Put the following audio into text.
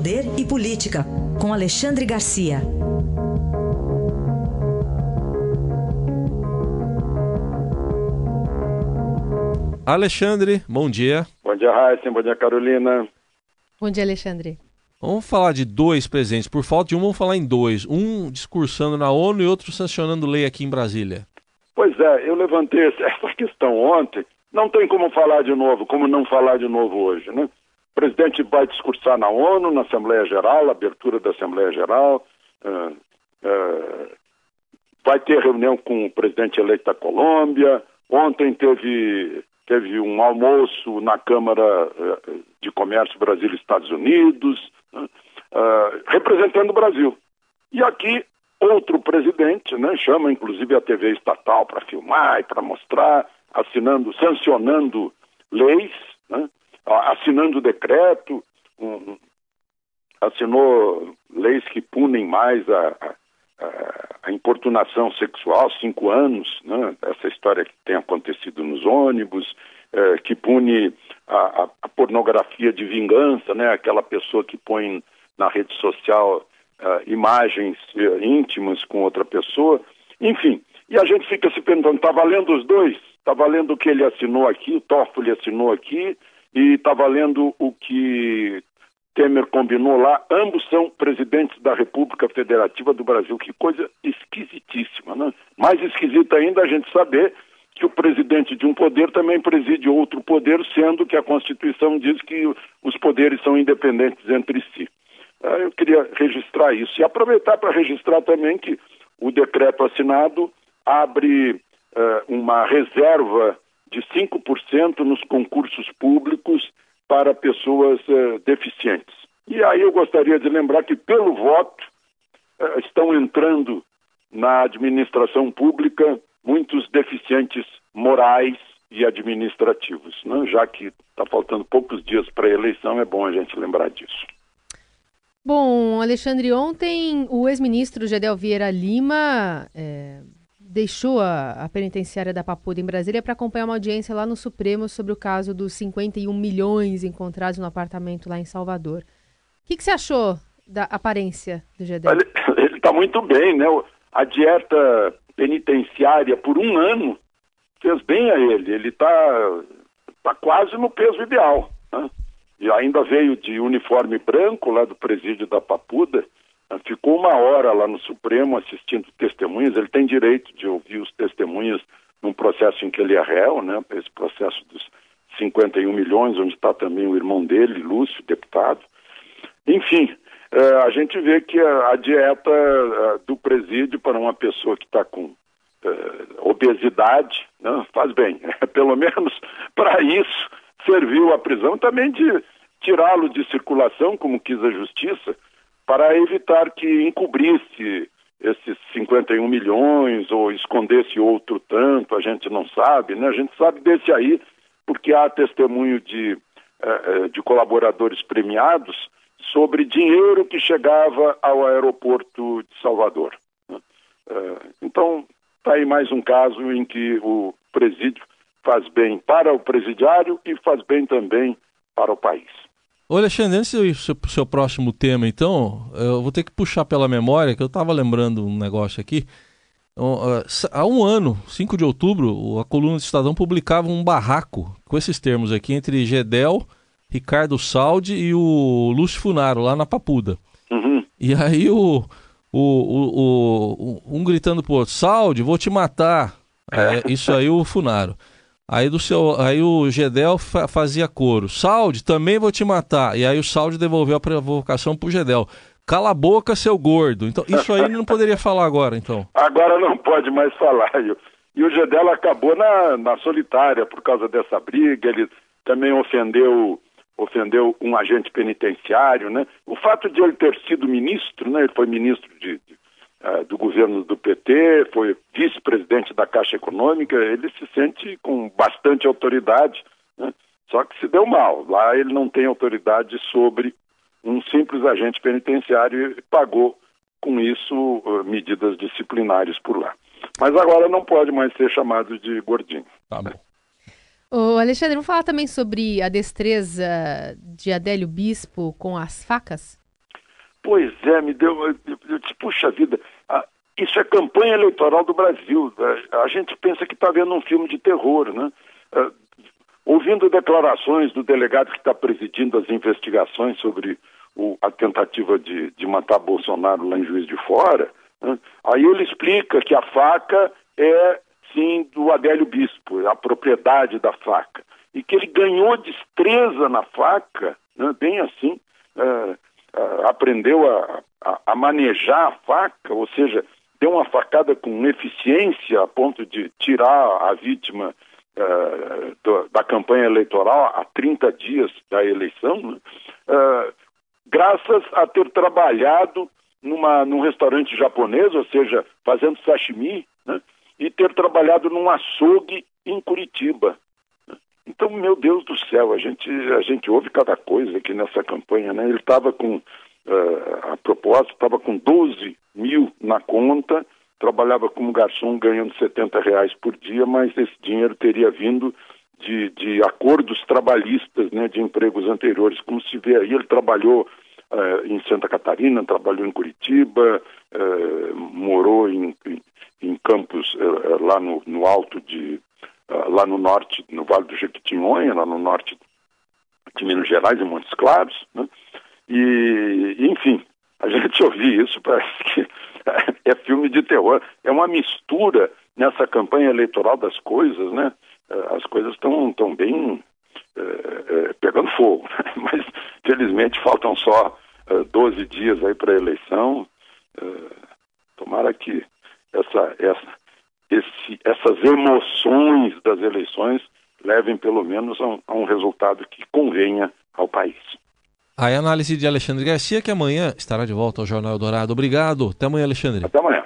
Poder e Política, com Alexandre Garcia. Alexandre, bom dia. Bom dia, Raíssa. Bom dia, Carolina. Bom dia, Alexandre. Vamos falar de dois presentes. Por falta de um, vamos falar em dois. Um discursando na ONU e outro sancionando lei aqui em Brasília. Pois é, eu levantei essa questão ontem. Não tem como falar de novo, como não falar de novo hoje, né? O presidente vai discursar na ONU, na Assembleia Geral, abertura da Assembleia Geral. Uh, uh, vai ter reunião com o presidente eleito da Colômbia. Ontem teve teve um almoço na Câmara eh, de Comércio Brasil-Estados Unidos, uh, representando o Brasil. E aqui, outro presidente, né, chama inclusive a TV estatal para filmar e para mostrar, assinando, sancionando leis, né, assinando decreto, um, assinou leis que punem mais a, a, a importunação sexual, cinco anos, né? essa história que tem acontecido nos ônibus, eh, que pune a, a, a, pornografia de vingança, né? aquela pessoa que põe na rede social uh, imagens uh, íntimas com outra pessoa, enfim. E a gente fica se perguntando, está valendo os dois? Está valendo o que ele assinou aqui, o Toffoli assinou aqui, e está valendo o que Temer combinou lá, ambos são presidentes da República Federativa do Brasil. Que coisa esquisitíssima, né? Mais esquisita ainda a gente saber que o presidente de um poder também preside outro poder, sendo que a Constituição diz que os poderes são independentes entre si. Ah, eu queria registrar isso e aproveitar para registrar também que o decreto assinado abre uh, uma reserva de 5% nos concursos públicos para pessoas uh, deficientes. E aí eu gostaria de lembrar que, pelo voto, uh, estão entrando na administração pública muitos deficientes morais e administrativos. Né? Já que está faltando poucos dias para a eleição, é bom a gente lembrar disso. Bom, Alexandre, ontem o ex-ministro Gedel Vieira Lima é, deixou a, a, penitenciária da Papuda em Brasília para acompanhar uma audiência lá no Supremo sobre o caso dos 51 milhões encontrados no apartamento lá em Salvador. O que, que você achou da aparência do Gedel? Ele está muito bem, né? A dieta penitenciária por um ano fez bem a ele. Ele está tá quase no peso ideal. Né? E ainda veio de uniforme branco lá do presídio da Papuda. Né? Ficou uma hora lá no Supremo assistindo testemunhas. Ele tem direito de ouvir os testemunhas num processo em que ele é réu, né? Esse processo dos 51 milhões, onde está também o irmão dele, Lúcio, deputado. Enfim, é, a gente vê que a, dieta a, do presídio para uma pessoa que está com é, obesidade né, faz bem. Pelo menos para isso serviu a prisão também de tirá-lo de circulação, como quis a justiça, para evitar que encobrisse esses 51 milhões ou escondesse outro tanto, a gente não sabe, né? A gente sabe desse aí porque há testemunho de, é, de colaboradores premiados sobre dinheiro que chegava ao aeroporto de Salvador. Né? É, então, está aí mais um caso em que o presídio faz bem para o presidiário e faz bem também para o país. Ô Alexandre, antes de ir para o seu próximo tema, então, eu vou ter que puxar pela memória, que eu estava lembrando um negócio aqui. Há um ano, 5 de outubro, a coluna do Estadão publicava um barraco com esses termos aqui entre Gedel Ricardo Saldi e o Lúcio Funaro, lá na Papuda. Uhum. E aí o, o, o, o, um gritando pro outro, Saldi, vou te matar. É, isso aí o Funaro. Aí, do seu, aí o Gedel fa fazia coro. Saldi, também vou te matar. E aí o Saldi devolveu a provocação pro Gedel. Cala a boca, seu gordo. Então, isso aí não poderia falar agora, então. Agora não pode mais falar. E o Gedel acabou na, na solitária por causa dessa briga. Ele também ofendeu ofendeu um agente penitenciário, né? O fato de ele ter sido ministro, né? Ele foi ministro de, de uh, do governo do PT, foi vice-presidente da Caixa Econômica, ele se sente com bastante autoridade, né? Só que se deu mal. Lá ele não tem autoridade sobre um simples agente penitenciário e pagou com isso uh, medidas disciplinares por lá. Mas agora não pode mais ser chamado de gordinho. Tá bom. Ô Alexandre, vamos falar também sobre a destreza de Adélio Bispo com as facas? Pois é, me deu. Eu, eu disse, puxa vida, isso é campanha eleitoral do Brasil. A, gente pensa que está vendo um filme de terror, né? ouvindo declarações do delegado que está presidindo as investigações sobre o, a tentativa de, de, matar Bolsonaro lá em Juiz de Fora, né? aí ele explica que a faca é, sim, do Adélio Bispo, é a propriedade da faca. E que ele ganhou destreza na faca, né? bem assim, é, é, aprendeu a, a, a manejar a faca, ou seja, deu uma facada com eficiência a ponto de tirar a vítima uh, do, da campanha eleitoral há 30 dias da eleição, né? uh, graças a ter trabalhado numa, num restaurante japonês, ou seja, fazendo sashimi, né? e ter trabalhado num açougue em Curitiba. Então, meu Deus do céu, a gente, a gente ouve cada coisa aqui nessa campanha, né? Ele estava com, a propósito, estava com 12 mil na conta, trabalhava como garçom ganhando 70 reais por dia, mas esse dinheiro teria vindo de, de acordos trabalhistas, né, de empregos anteriores. Como se vê aí, ele trabalhou uh, em Santa Catarina, trabalhou em Curitiba, uh, morou em, em, em Campos, uh, lá no, no, alto de, lá no norte, no Vale do Jequitinhonha, lá no norte de Minas Gerais, em Montes Claros, né? E, enfim, a gente ouvir isso parece que é filme de terror. É uma mistura nessa campanha eleitoral das coisas, né? É, as coisas estão tão bem é, é, pegando fogo, né? mas felizmente faltam só é, 12 dias aí para a eleição. É, tomara que essa, essa, esse, essas emoções das eleições levem pelo menos a um, a um resultado que convenha ao país. A análise de Alexandre Garcia, que amanhã estará de volta ao Jornal Dourado. Obrigado. Até amanhã, Alexandre. Até amanhã.